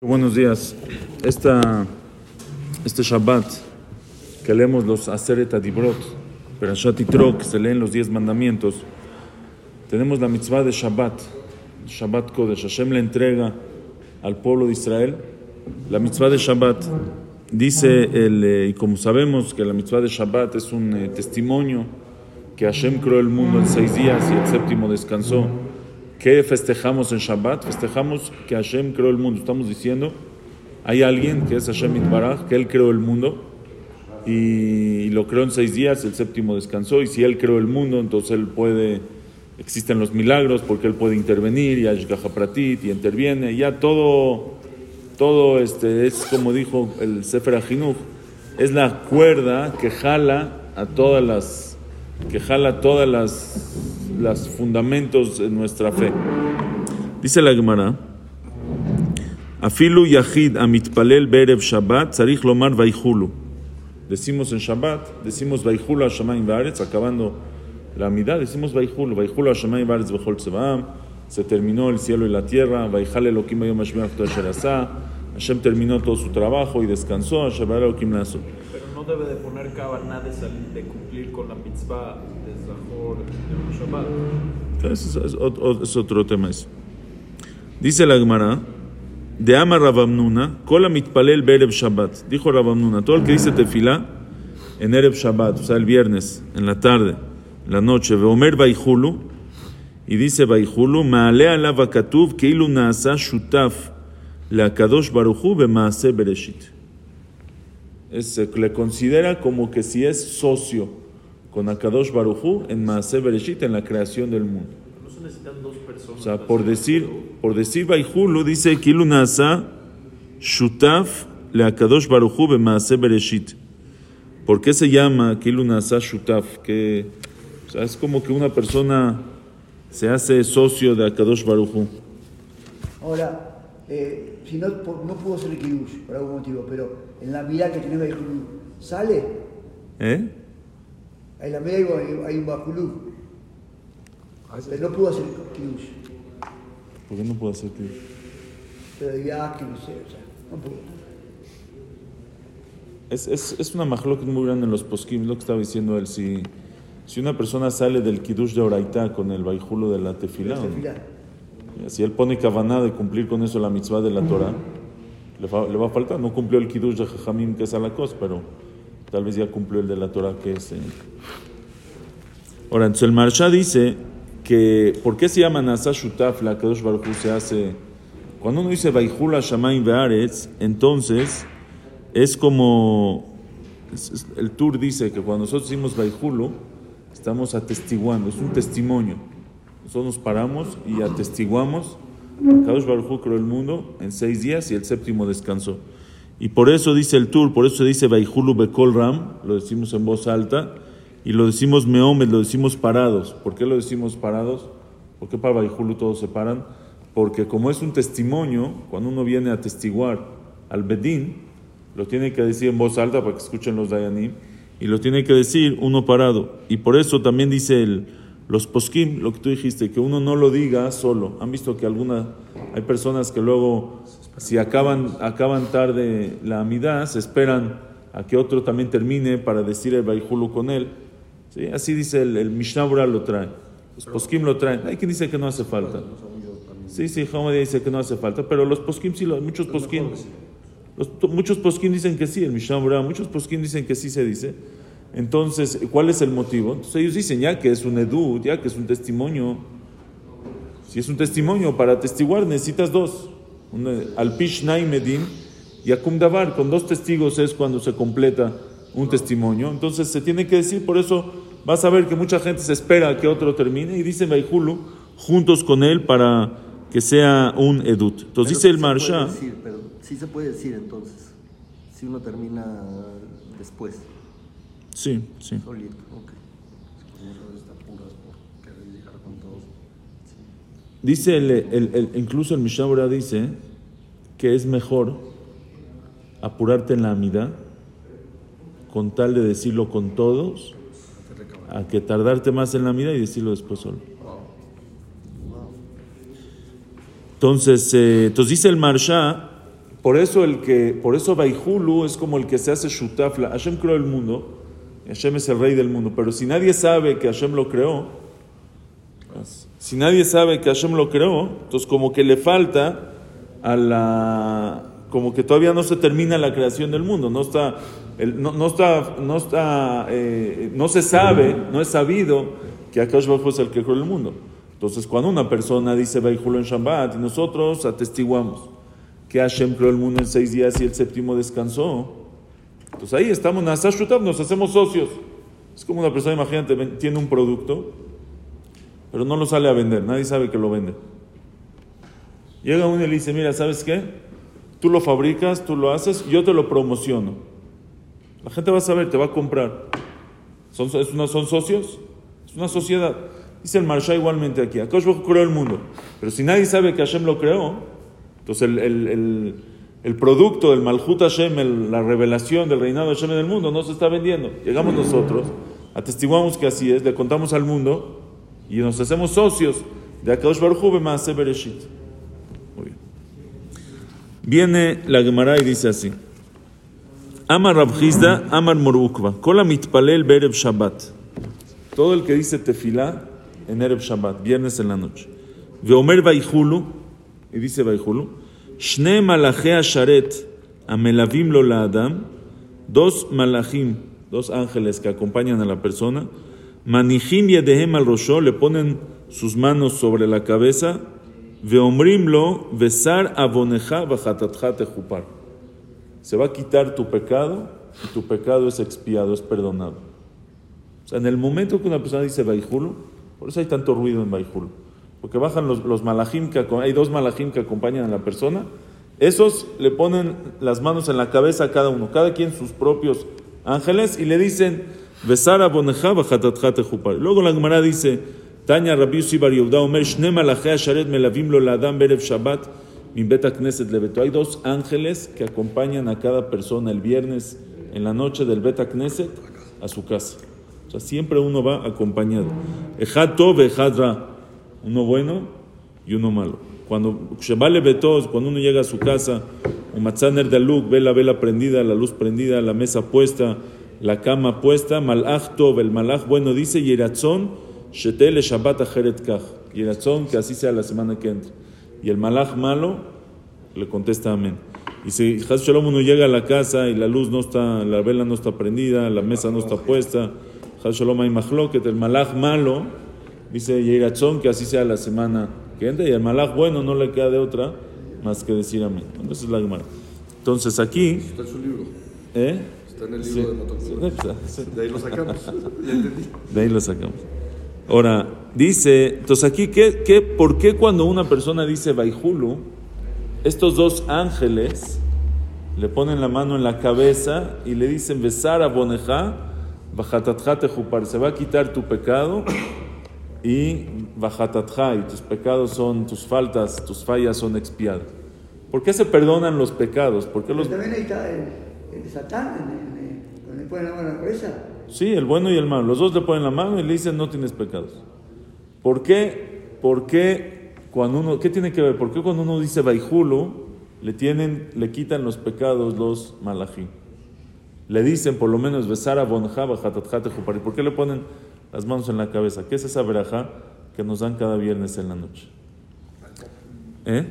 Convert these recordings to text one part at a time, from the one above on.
Buenos días. Este Shabbat que leemos los Aseret Adibrot, Perashat Yitro, que se leen los diez mandamientos, tenemos la mitzvah de Shabbat, Shabbat Kodesh. Hashem le entrega al pueblo de Israel la mitzvah de Shabbat. Dice, el, eh, y como sabemos que la mitzvah de Shabbat es un eh, testimonio que Hashem creó el mundo en seis días y el séptimo descansó. ¿Qué festejamos en Shabbat? Festejamos que Hashem creó el mundo. Estamos diciendo, hay alguien que es Hashem Itbaraj, que Él creó el mundo y lo creó en seis días, el séptimo descansó. Y si Él creó el mundo, entonces Él puede, existen los milagros porque Él puede intervenir y Ashgaha Pratit y interviene. Ya todo, todo este, es como dijo el Sefer Ajinuch, es la cuerda que jala a todas las, que jala todas las los fundamentos de nuestra fe. Dice la Gemara, Afilu Yahid Amitpalel Berev Shabbat, Tzarich Lomar Vaihulu. Decimos en Shabbat, decimos Vaihulu Hashamayim Baaretz, acabando la mitad, decimos Vaihulu, Vaihulu Hashamayim Baaretz Bechol Tzevaam, se terminó el cielo y la tierra, Vaihale Elohim Yom Hashemach Asher Hashem terminó todo su trabajo y descansó, Hashem Elohim. Pero no debe de poner cabana de, salir, de cumplir con la mitzvah de Zahor de Shabbat. Es, es, es, es otro tema eso. Dice la Gemara, de Ama Rabamnuna, Kola mitpalel berev Shabbat. Dijo Rabamnuna, todo el que dice tefilá en Erev Shabbat, o sea, el viernes, en la tarde, en la noche, Veomer Baihulu, y dice Baihulu, Maale alava katuv keilu naasa shutaf la Kadosh Baruchu bemaase bereshit. Es, le considera como que si es socio con Akadosh Baruchu en Maase Bereshit, en la creación del mundo. No se necesitan dos personas. O sea, por decir, por decir Baihulu, dice Kilu Nasa Shutaf le Akadosh Baruchu bemaase Bereshit. ¿Por qué se llama Kilu Nasa Shutaf? Que, o sea, es como que una persona se hace socio de Akadosh Baruchu. Ahora, eh, si no, por- no pudo ser Kiddush por algún motivo, pero en la mirada que tiene Bajulú, ¿sale? ¿Eh? En la mirada hay, hay un Bajulú, pero no pudo hacer Kiddush. ¿Por qué no puedo hacer Kiddush? Pero de viaje, no sé, o sea, no pudo. Es, es, es una majloca muy grande en los poskim, lo que estaba diciendo él. Si, si una persona sale del kiddush de Oraitá con el baijulo de la tefilá, ¿o no? Si él pone kavaná de cumplir con eso la mitzvah de la Torah, le, fa- le va a faltar. No cumplió el kiddush de Jajamim, que es alakos, pero tal vez ya cumplió el de la Torah, que es. Ahora, entonces el Marsha dice que, ¿por qué se llama Nasa Shutaf, la Kadosh Baruch Hu se hace. Cuando uno dice Baijula Shamaim Bearetz, entonces es como. el Tur dice que cuando nosotros decimos Baijulu, estamos atestiguando, es un testimonio. Nosotros nos paramos y atestiguamos. Kadosh Baruj Hu creó el mundo en seis días y el séptimo descansó. Y por eso dice el Tur, por eso dice Baijulu Bekol Ram, lo decimos en voz alta, y lo decimos Meomed, lo decimos parados. ¿Por qué lo decimos parados? ¿Por qué para Baijulu todos se paran? Porque como es un testimonio, cuando uno viene a atestiguar al Bedín, lo tiene que decir en voz alta para que escuchen los Dayanim, y lo tiene que decir uno parado. Y por eso también dice el, los poskim, lo que tú dijiste, que uno no lo diga solo. Han visto que alguna, hay personas que luego, si acaban, acaban tarde la amidad, se esperan a que otro también termine para decir el baijulu con él. ¿Sí? Así dice el, el Mishnah lo trae. Los poskim lo traen. Hay quien dice que no hace falta. Sí, sí, Hamadía dice que no hace falta, pero los poskim sí, muchos poskim. Los- muchos poskim dicen que sí, el Mishnah muchos poskim dicen que sí se dice. Entonces, ¿cuál es el motivo? Entonces ellos dicen ya que es un edut, ya que es un testimonio. Si es un testimonio para atestiguar necesitas dos. Al pish medim y akum davar, con dos testigos es cuando se completa un testimonio. Entonces se tiene que decir, por eso vas a ver que mucha gente se espera a que otro termine y dice Baihulu juntos con él para que sea un edut. Entonces dice el sí Marsha. decir, pero sí se puede decir entonces, si uno termina después, Sí, sí. solito. Dice el, el- el- incluso el Mishnah dice que es mejor apurarte en la amidad con tal de decirlo con todos a que tardarte más en la amidad y decirlo después solo. Entonces, eh, dice el Marsha Por eso el que, por eso Baihulu es como el que se hace shutafla. Hashem creó el mundo, Hashem es el rey del mundo, pero si nadie sabe que Hashem lo creó, si nadie sabe que Hashem lo creó, entonces como que le falta a la, como que todavía no se termina la creación del mundo, no está, no, no está, no está, eh, no se sabe, no es sabido que Akash Baruj es el que creó el mundo. Entonces cuando una persona dice Baihulu en Shabbat y nosotros atestiguamos que Hashem creó el mundo en seis días y el séptimo descansó, entonces ahí estamos, nos hacemos socios. Es como una persona, imagínate, tiene un producto, pero no lo sale a vender, nadie sabe que lo vende. Llega uno y le dice, mira, ¿sabes qué? Tú lo fabricas, tú lo haces, yo te lo promociono. La gente va a saber, te va a comprar. ¿Son, es ¿son socios? Es una sociedad. Dice el Marsha igualmente aquí, Akash creó el mundo, pero si nadie sabe que Hashem lo creó, entonces el, el- el- el producto del Malhut Hashem, la revelación del reinado de Hashem en el mundo, no se está vendiendo. Llegamos nosotros, atestiguamos que así es, le contamos al mundo y nos hacemos socios de Akash Baruj B'Maaseh Bereshit. Muy bien. Viene la Gemara y dice así. Amar Rabjizda, Amar Morukva, Kola mitpalel berev Shabbat. Todo el que dice tefilá en Erev Shabbat, viernes en la noche. Veomer Baihulu, y dice Baihulu, Shne malachei sharet amelavim lo la Adam, dos malachim, dos ángeles que acompañan a la persona, manijim yedehem al rosho, le ponen sus manos sobre la cabeza, veomrimlo, besar aboneja bajatatja tejupar. Se va a quitar tu pecado y tu pecado es expiado, es perdonado. O sea, en el momento que una persona dice Baijulu, por eso hay tanto ruido en Baijulu, porque bajan los, los que, hay dos malajim que acompañan a la persona, esos le ponen las manos en la cabeza a cada uno, cada quien sus propios ángeles, y le dicen, Besar aboneja bajatatja tejupar. Luego la Gemara dice, Tanya Rabbi Yossi Bar Yehuda Omer, Shne malachei asharet melavim lo la Adam berev Shabbat, min bet knesset leveto. Hay dos ángeles que acompañan a cada persona el viernes en la noche del Bet Knesset a su casa. O sea, siempre uno va acompañado. Ejad tov, ejad ra. Uno bueno y uno malo. Cuando Shebale Betos, cuando uno llega a su casa, un matzaner de ve la vela prendida, la luz prendida, la mesa puesta, la cama puesta, malach tov, el malach bueno dice, yeratzon, shetel shabbat acheret kach. Yeratzon, que así sea la semana que entra. Y el malach malo le contesta amén. Y si Haz Shalom uno llega a la casa y la luz no está, la vela no está prendida, la mesa no está puesta, Haz Shalom hay mahloket, el malach malo, dice Yeiratzón que así sea la semana que entra, y el malach bueno no le queda de otra más que decir amén. Esa es la Gemara. Entonces aquí, Está en su libro. ¿eh? Está en el Sí. libro de Matokura. Sí, sí. De ahí lo sacamos. ya entendí. De ahí lo sacamos. Ahora, dice, entonces aquí, ¿qué, qué, ¿por qué cuando una persona dice Baihulu, estos dos ángeles le ponen la mano en la cabeza y le dicen, besar a Boneja, bajatatja tejupar, se va a quitar tu pecado y bajatatja, y tus pecados son, tus faltas, tus fallas son expiadas. ¿Por qué se perdonan los pecados? ¿Por qué Pero los... también ahí está el, el Satán, la mano la cabeza. Sí, el bueno y el malo. Los dos le ponen la mano y le dicen no tienes pecados. ¿Por qué? ¿Por qué cuando uno, qué tiene que ver? ¿Por qué cuando uno dice Baijulu le tienen, le quitan los pecados los malají? Le dicen por lo menos besar a bonjaba. ¿Por qué le ponen las manos en la cabeza? ¿Qué es esa verajá que nos dan cada viernes en la noche? ¿Eh?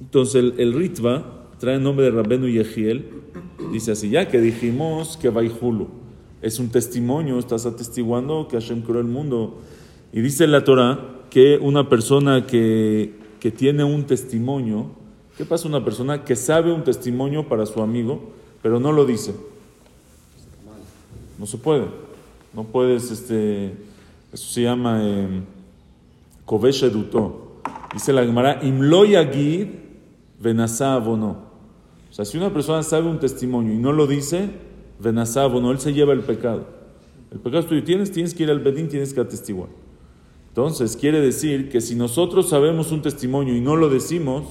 Entonces el, el Ritva trae el nombre de Rabenu Yehiel. Dice así, ya que dijimos que Baihulu es un testimonio, estás atestiguando que Hashem creó el mundo. Y dice la Torah que una persona que, que tiene un testimonio, ¿qué pasa una persona que sabe un testimonio para su amigo, pero no lo dice? No se puede. No puedes, este, eso se llama eh, Kovesh Eduto. Dice la Gemara, Imlo Yagid Venasa Abono. O sea, si una persona sabe un testimonio y no lo dice, Venasa Abono, él se lleva el pecado. El pecado es tuyo. Tienes, tienes que ir al Bedín, tienes que atestiguar. Entonces, quiere decir que si nosotros sabemos un testimonio y no lo decimos,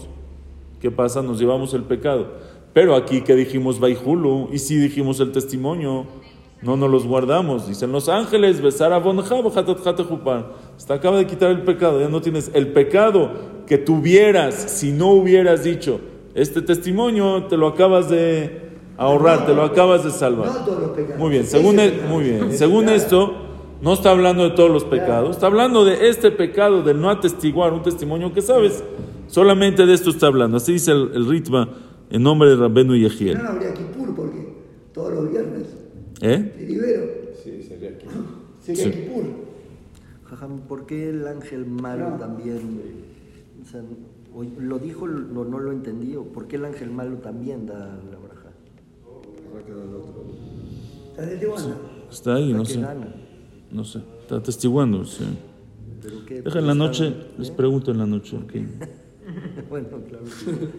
¿qué pasa? Nos llevamos el pecado. Pero aquí que dijimos Baihulu, y si dijimos el testimonio, no nos los guardamos. Dicen los ángeles, besar a Te acaba de quitar el pecado, ya no tienes el pecado que tuvieras, si no hubieras dicho, este testimonio te lo acabas de ahorrar, te lo acabas de salvar. No todos los pecados. Muy bien, según, e- pecado. muy bien. Ese según esto, no está hablando de todos los pecados, está hablando de este pecado de no atestiguar un testimonio que sabes. Solamente de esto está hablando. Así dice el, el Ritva en nombre de Rabbenu Yehiel. No, no habría Kipur porque todos los viernes ¿Eh? te libero. Sí, sería aquí. Sería Sí. Kipur. Jajam, ¿por qué el ángel malo No. también? O sea, o- lo dijo, no, no lo entendí. o ¿Por qué el ángel malo también da la braja? Habrá que dar otro. Estás de Tijuana. Está ahí, no ¿Para qué sé. gana? No sé. Está atestiguando. sí. Deja en la Está- noche, les pregunto en la noche. ok. Bueno, claro.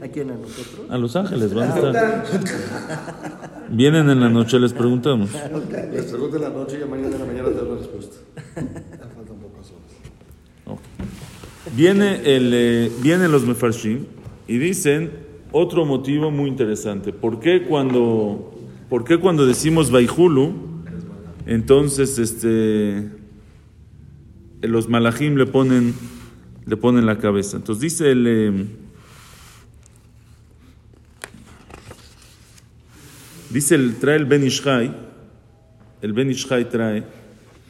¿A quién? ¿A nosotros? A Los Ángeles van a estar. está. Vienen en la noche, les preguntamos. Les pregunto en la noche y mañana en la mañana te doy la respuesta. Ya faltan pocas horas. Ok. Viene el, eh, vienen los mefarshim y dicen otro motivo muy interesante. ¿Por qué cuando, por qué cuando decimos Baihulu, entonces este, los malachim le ponen, le ponen la cabeza? Entonces dice el... eh, dice el, trae el Ben Ishai, el Ben Ishai trae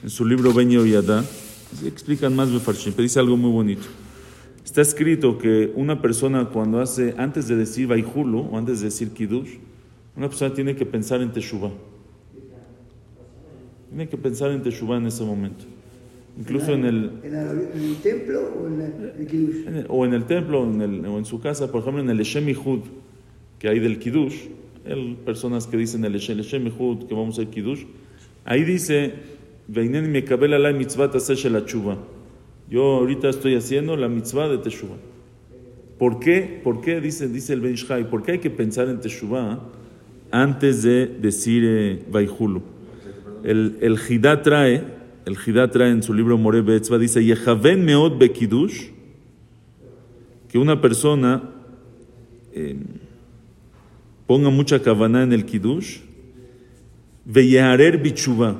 en su libro Ben Yoyada, explican más Mefarshim, pero dice algo muy bonito. Está escrito que una persona cuando hace, antes de decir Baihulu o antes de decir Kiddush, una persona tiene que pensar en Teshuvah. Tiene que pensar en Teshuvah en ese momento. Incluso en el, ¿En el, en el templo o en el, Kiddush? en o en el templo o en, el- o en su casa, por ejemplo, en el Eshem que hay del Kiddush, hay personas que dicen el Eshem que vamos a hacer Kiddush, ahí dice, Yo ahorita estoy haciendo la mitzvah de Teshuvah. ¿Por qué? ¿Por qué? Dice, dice el Ben Ishai, ¿por qué hay que pensar en Teshuvah antes de decir eh, Baihulu? El, el trae, el trae en su libro More Betzva, dice, Yehaven bekidush, que una persona eh, ponga mucha kavaná en el kiddush, veyarer bichuvá,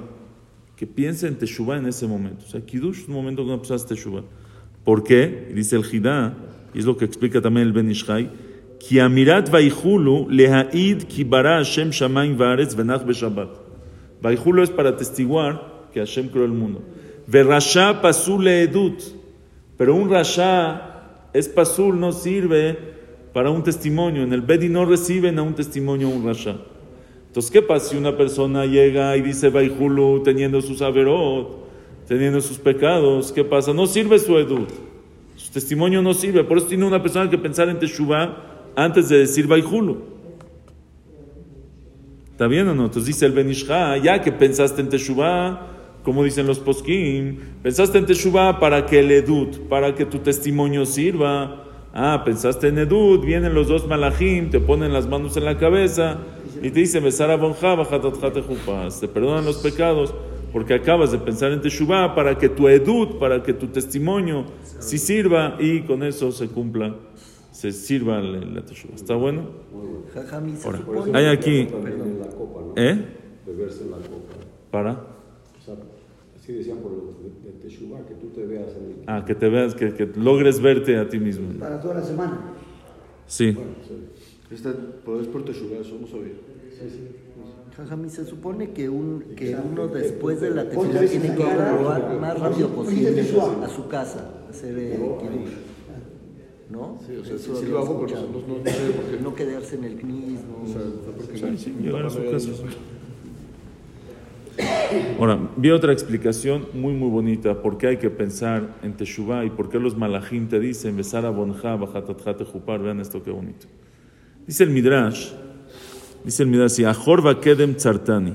que piense en teshuvá en ese momento. O sea, kiddush es un momento que una persona hace teshuvá. ¿Por qué? Y dice el Jidá, y es lo que explica también el Ben Ishai, כי אמירת ויחולו להעיד כי ברא השם שמיים וארץ ונח בשבת. ויחולו es para testiguar que Hashem creó el mundo. ורשע פסול לעדות. Pero un rasha es pasul, no sirve para un testimonio. En el Bedi no reciben a un testimonio un rasha. Entonces, ¿qué pasa si una persona llega y dice Baihulu teniendo sus averot, teniendo sus pecados? ¿Qué pasa? No sirve su edut. Su testimonio no sirve. Por eso tiene una persona que pensar en Teshuvah antes de decir Baihulu. ¿Está bien o no? Entonces dice el Benishá, ya que pensaste en Teshuvah, como dicen los poskim, pensaste en Teshuvah para que el edut, para que tu testimonio sirva. Ah, pensaste en edut, vienen los dos malachim, te ponen las manos en la cabeza y te dicen, besar a bonja, te perdonan los pecados porque acabas de pensar en Teshuvah para que tu edut, para que tu testimonio sí sirva y con eso se cumpla, se sirva la, la Teshuvah. ¿Está bueno? Ahora, hay aquí. ¿eh? Beberse en la copa. Para. Así decían por de Teshuvah, que tú te veas en el... Ah, que te veas, que, que logres verte a ti mismo. Para toda la semana. Sí. Bueno, sí. Este, pero es por Teshuvah, eso no sabía. Jajam, y se supone que, un, que uno después de la en tiene que ir a- más rápido posible a su casa, a hacer el kiddush. ¿No? Sí, o sea, Eso sí lo hago, pero no, no, no sé por qué. No quedarse en el knis, O sea, no. porque Sí, no- sí, llegar a su no casa. Ahora, vi otra explicación muy, muy bonita. ¿Por qué hay que pensar en Teshuvah y por qué los malachim te dicen besar a bonja, bajatatjate jupar? Vean esto qué bonito. Dice el Midrash, dice el Midrash, y Ahor kedem tzartani.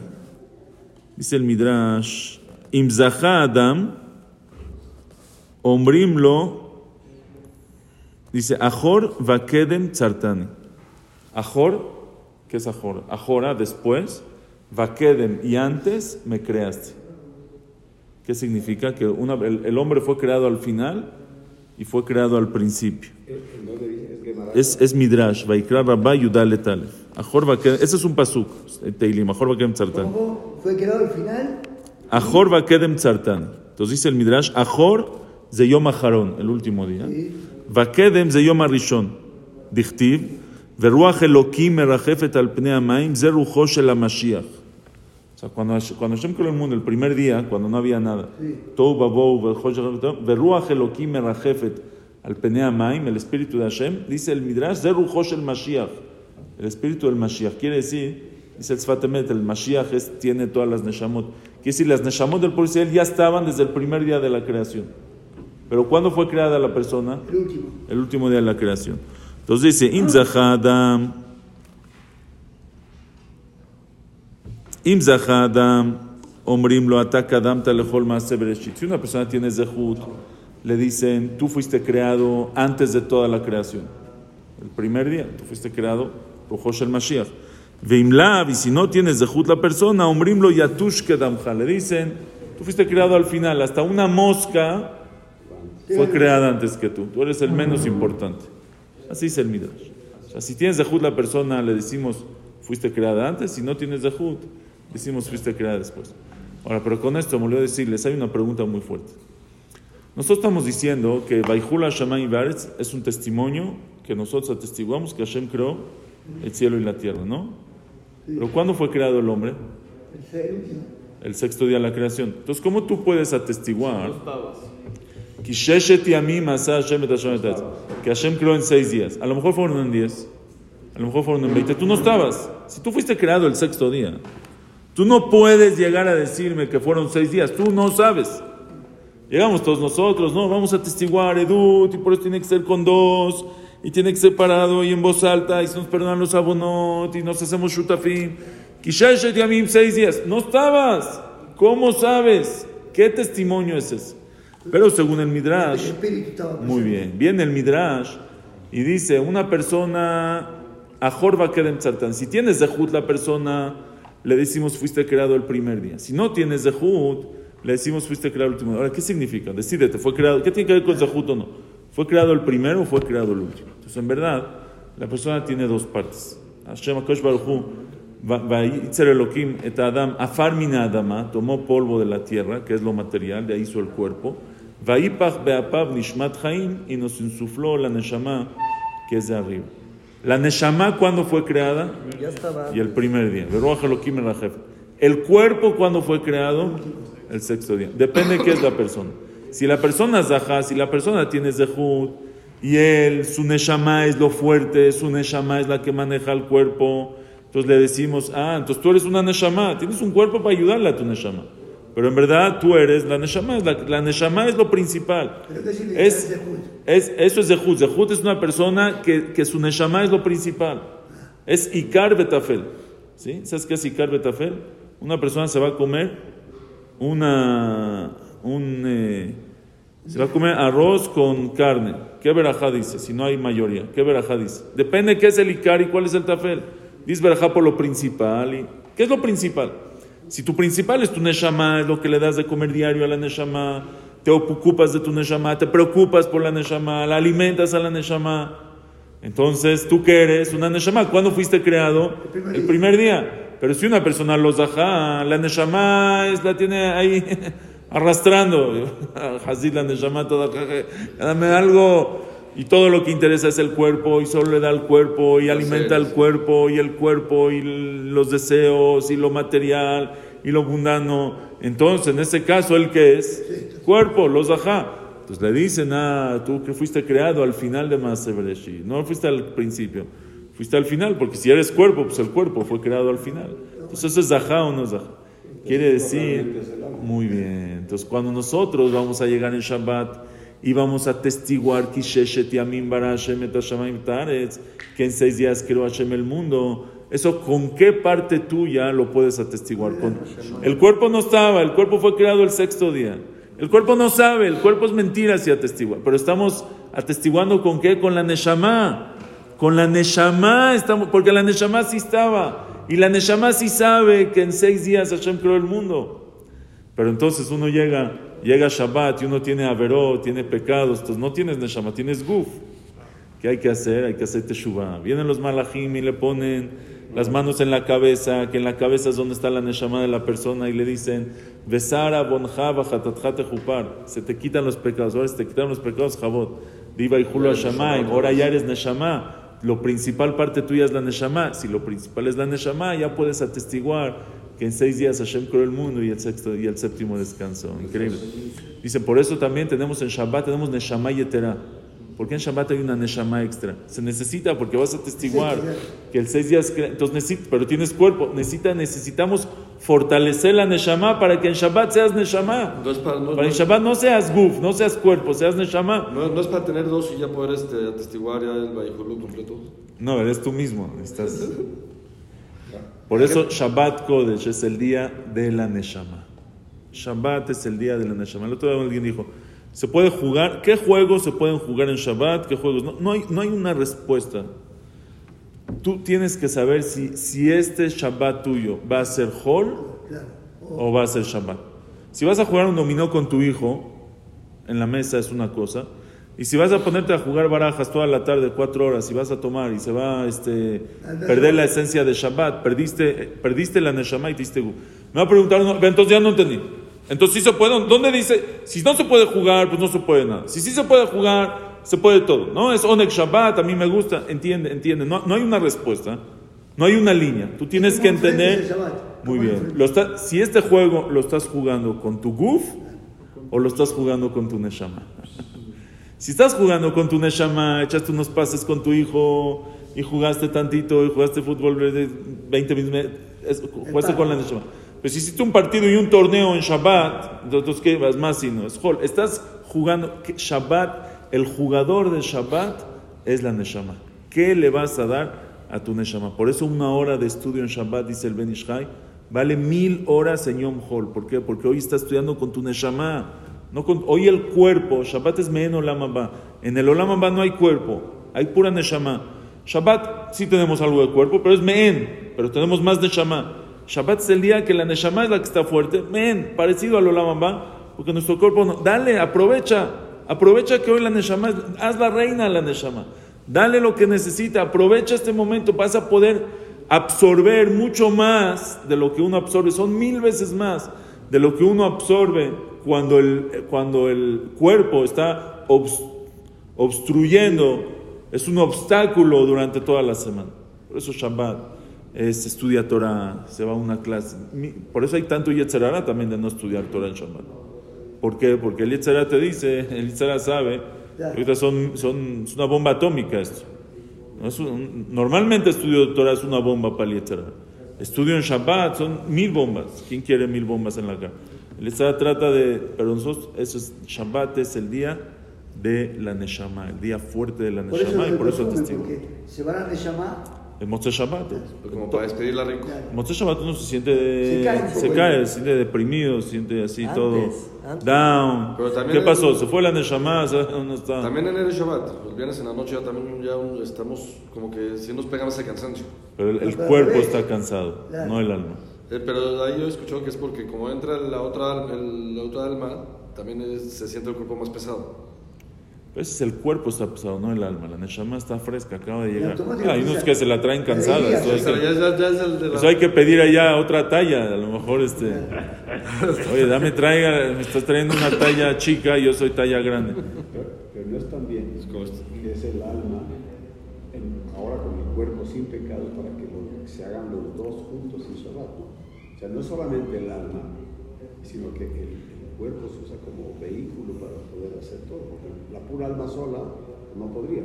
Dice el Midrash, im zaha adam, ombrimlo, dice Ahor kedem tzartani. Ahor, ¿qué es Ahor? Ahora, después, Vakedem y antes me creaste. ¿Qué significa? Que una- el, el hombre fue creado al final y fue creado al principio. Es Gemara. Es, es Midrash, Vaikra Rabba Yudale Talef. Ahor Vakedem, ese es un pasuk, eh, Teilim, Ahor Vakedem Tzartan. ¿Cómo fue creado al final? Ahor Vakedem Tzartan. Entonces dice el Midrash, Ahor ze Yom Aharon, el último día. Sí. Vakedem ze yom arishon. Dichtiv. Veruach Elokim merachefet al pnei amayim. Ze rujo shel HaMashiach. O sea, cuando, cuando Hashem creó el mundo, el primer día, cuando no había nada, Tohu Babou, Veruach Elokim, merachefet al pnei amayim, el espíritu de Hashem, dice el Midrash, Ze rujo shel Mashiach. El espíritu del Mashiach. Quiere decir, dice el Sfatemet, el Mashiach es- tiene todas las Neshamot. Quiere decir, las Neshamot del pueblo Israel ya estaban desde el primer día de la creación. Pero ¿cuándo fue creada la persona? El último. El último día de la creación. Entonces dice, Im zacha Adam, Im zacha Adam, omrim lo ataca Adam talejol maase bereshit. Si una persona tiene zehut, le dicen, tú fuiste creado antes de toda la creación. El primer día, tú fuiste creado Josh el Mashiach. Veimlav, y si no tienes zehut la persona, omrim lo yatush kedamcha. Le dicen, tú fuiste creado al final, hasta una mosca fue creada antes que tú. Tú eres el menos importante. Así es el Midrash. O sea, si tienes Zehut la persona, le decimos, fuiste creada antes. Si no tienes Zehut, decimos, fuiste creada después. Ahora, pero con esto me olvidé decirles, hay una pregunta muy fuerte. Nosotros estamos diciendo que Baijula Shammai Baretz es un testimonio que nosotros atestiguamos que Hashem creó el cielo y la tierra, ¿no? Pero ¿cuándo fue creado el hombre? El sexto día de la creación. Entonces, ¿cómo tú puedes atestiguar? Que Hashem creó en seis días. A lo mejor fueron en diez. A lo mejor fueron en veinte. Tú no estabas. Si tú fuiste creado el sexto día, tú no puedes llegar a decirme que fueron seis días. Tú no sabes. Llegamos todos nosotros, no, vamos a atestiguar Edut, y por eso tiene que ser con dos, y tiene que ser parado y en voz alta, y se nos perdonan los abonot, y nos hacemos shutafim. Kisheshet yamim, seis días. No estabas. ¿Cómo sabes? ¿Qué testimonio es ese? Pero según el Midrash, muy bien. Viene el Midrash y dice, una persona, Ajor va Kedem Tzartan. Si tienes Zehut la persona, le decimos fuiste creado el primer día. Si no tienes Zehut, le decimos fuiste creado el último día. Ahora, ¿qué significa? Decídete, ¿fue creado? ¿Qué tiene que ver con Zehut o no? ¿Fue creado el primero o fue creado el último? Entonces, en verdad, la persona tiene dos partes. Hashem HaKadosh Baruch Hu, va- Vayitzer Elohim et Adam, afar mina Adama, tomó polvo de la tierra, que es lo material, de ahí hizo el cuerpo. Vaipach beapav nishmat chaim, y nos insufló la neshama, que es de arriba. La neshama, ¿cuándo fue creada? Ya estaba. Y el primer día. El cuerpo, ¿cuándo fue creado? El sexto día. Depende de qué es la persona. Si la persona es Zahá, si la persona tiene Zehut, y él, su Neshama es lo fuerte, su Neshama es la que maneja el cuerpo, entonces le decimos, ah, entonces tú eres una Neshama, tienes un cuerpo para ayudarle a tu Neshama. Pero en verdad tú eres la Neshama, es la, la Neshama es lo principal. Pero ¿qué significa Es, es, eso es Zehut. Zehut es una persona que, que su Neshama es lo principal. Es Ikar Betafel. ¿Sí? ¿Sabes qué es Ikar Betafel? Una persona se va a comer una. Un, eh, se va a comer arroz con carne. ¿Qué verajá dice? Si no hay mayoría. ¿Qué verajá dice? Depende qué es el Ikar y cuál es el Tafel. Dice verajá por lo principal. Y, ¿Qué es lo principal? Si tu principal es tu Neshama, es lo que le das de comer diario a la Neshama, te ocupas de tu Neshama, te preocupas por la Neshama, la alimentas a la Neshama. Entonces, ¿tú qué eres? Una Neshama. ¿Cuándo fuiste creado? El primer El día. primer día. Pero si una persona lo zaha, la Neshama es, la tiene ahí arrastrando. Hazid la Neshama toda. Dame algo. Y todo lo que interesa es el cuerpo, y solo le da al cuerpo, y alimenta al cuerpo, y el cuerpo, y los deseos, y lo material, y lo mundano. Entonces, en ese caso, ¿el qué es? Cuerpo, los ajá. Entonces le dicen, ah, tú que fuiste creado al final de Maaseh Bereshit. No fuiste al principio, fuiste al final, porque si eres cuerpo, pues el cuerpo fue creado al final. Entonces, ¿eso es Zahá o no es Zahá? Quiere decir, muy bien. Entonces, cuando nosotros vamos a llegar en Shabbat y vamos a testiguar que en seis días creó Hashem el mundo, eso con qué parte tuya lo puedes atestiguar? Con, el cuerpo no estaba, el cuerpo fue creado el sexto día. El cuerpo no sabe, el cuerpo es mentira si atestigua, pero estamos atestiguando con qué? Con la Neshama. Con la Neshama estamos, porque la Neshama sí estaba. Y la Neshama sí sabe que en seis días Hashem creó el mundo. Pero entonces uno llega, llega a Shabbat y uno tiene averó, tiene pecados, entonces no tienes Neshama, tienes Guf. ¿Qué hay que hacer? Hay que hacer Teshuvah. Vienen los malachim y le ponen las manos en la cabeza, que en la cabeza es donde está la Neshama de la persona, y le dicen, Besara bonjaba jupar. Se te quitan los pecados. Ahora se te quitaron los pecados, Jabot. Diva y Hashamayim, ahora ya eres Neshama. Lo principal parte tuya es la Neshama. Si lo principal es la Neshama, ya puedes atestiguar que en seis días Hashem creó el mundo y el sexto y el séptimo descanso. Increíble. Dicen, por eso también tenemos en Shabbat, tenemos Neshama Yetera. ¿Por qué en Shabbat hay una Neshama extra? Se necesita porque vas a atestiguar que el seis días, entonces necesitas, pero tienes cuerpo, necesita, necesitamos fortalecer la Neshama para que en Shabbat seas Neshama. No es para, no, Para en no- Shabbat no seas guf, no seas cuerpo, seas Neshama. no- no es para tener dos y ya poder este, atestiguar ya el Bayhulú completo. No, eres tú mismo. Estás... Por eso Shabbat Kodesh es el día de la Neshama. Shabbat es el día de la Neshama. El otro día alguien dijo, ¿se puede jugar? ¿Qué juegos se pueden jugar en Shabbat? ¿Qué juegos? No, hay, no hay una respuesta. Tú tienes que saber si, si este Shabbat tuyo va a ser Hol o va a ser Shabbat. Si vas a jugar un dominó con tu hijo en la mesa es una cosa. Y si vas a ponerte a jugar barajas toda la tarde, cuatro horas, y vas a tomar y se va a este, perder la esencia de Shabbat, perdiste, perdiste la Neshama y te diste. Me va a preguntar, no, entonces ya no entendí. Entonces sí se puede, ¿dónde dice? Si no se puede jugar, pues no se puede nada. Si sí se puede jugar, se puede todo. ¿No? Es Onek Shabbat, a mí me gusta, entiende, entiende. No, no hay una respuesta, no hay una línea. Tú tienes que ¿Cómo enfrentas el entender. Muy ¿Cómo bien. enfrentas? Lo está- si este juego lo estás jugando con tu guf o lo estás jugando con tu neshama. Si estás jugando con tu neshama, echaste unos pases con tu hijo y jugaste tantito y jugaste fútbol de 20 minutos, es- jugaste con la neshama. Pero si hiciste un partido y un torneo en Shabbat, entonces ¿qué? Es más sino, es hol. Estás jugando Shabbat, el jugador de Shabbat es la neshama. ¿Qué le vas a dar a tu neshama? Por eso una hora de estudio en Shabbat, dice el Ben Ishai, vale mil horas en Yom Hol. ¿Por qué? Porque hoy estás estudiando con tu neshama. No hoy el cuerpo, Shabbat es men olam. En el olam haba no hay cuerpo, hay pura neshama. Shabbat sí tenemos algo de cuerpo, pero es men, pero tenemos más neshama. Shabbat es el día que la neshama es la que está fuerte, men, parecido al olam haba, porque nuestro cuerpo no. Dale, aprovecha, aprovecha que hoy la neshama, es- haz la reina a la neshama. Dale lo que necesita, aprovecha este momento, vas a poder absorber mucho más de lo que uno absorbe, son mil veces más de lo que uno absorbe cuando el, cuando el cuerpo está obs- obstruyendo, es un obstáculo durante toda la semana. Por eso Shabbat es estudia Torah, se va a una clase. Por eso hay tanto Yetzerara también de no estudiar Torah en Shabbat. ¿Por qué? Porque el Yetzerara te dice, el Yetzerara sabe, ahorita son, son, es una bomba atómica esto. No es un- normalmente estudio Torah es una bomba para el Yetzerara. Estudio en Shabbat son mil bombas. ¿Quién quiere mil bombas en la cara? El Yetzerara trata de, pero nosotros, eso es, Shabbat es el día de la Neshama, el día fuerte de la Neshama y por eso testigo. porque se van a Neshama. El Motzei Shabbat. Como para despedirla rico. Motzei Shabbat uno se siente, Se cae se cae, se siente deprimido, se siente así Antes, todo antes. down. Pero también ¿Qué pasó? el- ¿Se fue la Neshama? ¿Sabe dónde está? También en el Shabbat, los viernes en la noche ya también ya estamos como que sí nos pegamos ese cansancio. Pero el, el cuerpo está cansado, Claro. no el alma. Eh, pero ahí yo he escuchado que es porque como entra la otra, el- la otra alma, también es- se siente el cuerpo más pesado. Pero ese es el cuerpo está pesado, no el alma. La Neshama está fresca, acaba de llegar. automáticamente hay unos que se la traen cansada. Hay que, eso hay que pedir allá otra talla. A lo mejor, este. Oye, dame, traiga, me estás trayendo una talla chica y yo soy talla grande. Pero, es también es el alma, en- ahora con el cuerpo sin pecado, para que se hagan los dos juntos en Shabbat. ¿no? O sea, no es solamente el alma, sino que el, el cuerpo se usa como vehículo para poder hacer todo. Porque la pura alma sola no podría.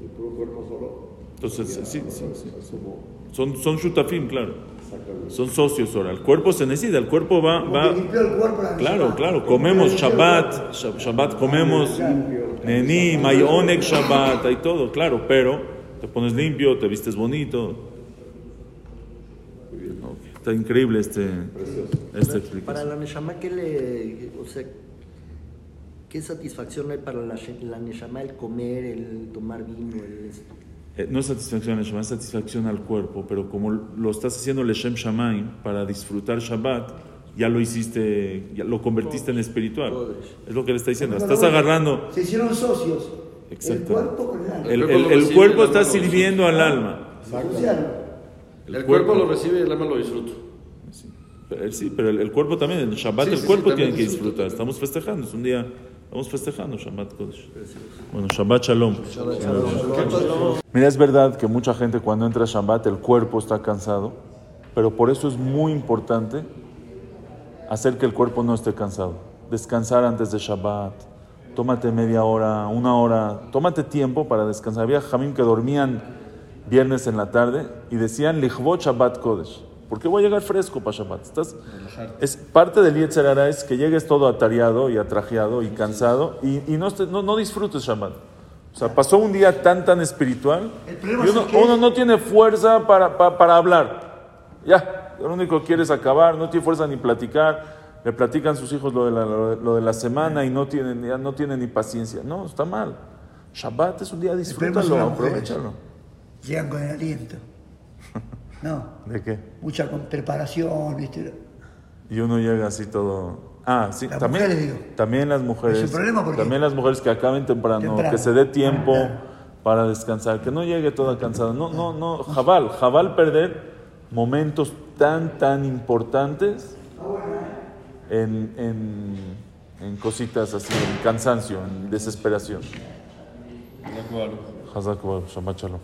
El puro cuerpo solo. Entonces, sí, sí, sí. Como, Son, son shutafim, claro. Son socios ahora. El cuerpo se necesita, el cuerpo va. Como va el cuerpo la Claro, claro, comemos Shabbat, Shabbat comemos Neni, Mayonek Shabbat, hay todo, claro, pero te pones limpio, te vistes bonito. Está increíble este, esta Para explicación. la Neshama, ¿qué le. O sea, ¿qué satisfacción hay para la, la Neshama el comer, el tomar vino, el esto? Eh, No es satisfacción al Shabbat, es satisfacción al cuerpo, pero como lo estás haciendo Leshem Shamaim para disfrutar Shabbat, ya lo hiciste, ya lo convertiste en espiritual. Es lo que le está diciendo. Estás agarrando. Se hicieron socios. El Exacto. cuerpo con el alma. El, cuerpo el- cuerpo está sirviendo al alma. Se El, cuerpo, lo recibe y el alma lo disfruta. Sí, pero, sí, pero el, el cuerpo también, el Shabbat Sí, el sí, cuerpo sí, tiene que disfruta disfrutar. Estamos festejando, es un día Estamos festejando Shabbat Kodesh. Bueno, Shabbat Shalom. Mira, es verdad que mucha gente cuando entra a Shabbat el cuerpo está cansado, pero por eso es muy importante hacer que el cuerpo no esté cansado. Descansar antes de Shabbat. Tómate media hora, una hora, tómate tiempo para descansar. Había jamín que dormían viernes en la tarde y decían Lichvot Shabbat Kodesh. ¿Por qué voy a llegar fresco para Shabbat? Estás, es parte del Yetzer Hara es que llegues todo atareado y atrajeado y cansado y, y no, no, no disfrutes Shabbat. O sea, pasó un día tan, tan espiritual uno, es que- uno no tiene fuerza para, para, para hablar. Ya, lo único que quiere es acabar, no tiene fuerza ni platicar. Le platican sus hijos lo de la, lo de- la semana y no tienen, ya no tienen ni paciencia. No, está mal. Shabbat es un día, disfrútalo, aprovechalo. Llegan con el aliento. No, ¿De qué? mucha con preparación, ¿viste? Y uno llega así todo. Ah, sí, Las también, mujeres, digo. también las mujeres. Es un problema porque- también las mujeres que acaben temprano, Temprano. que se dé tiempo Claro. para descansar, que no llegue toda cansada. No, no, no, jabal, jabal perder momentos tan, tan importantes en, en, en cositas así, en cansancio, en desesperación. Hazak Baruch, Shabbat Shalom.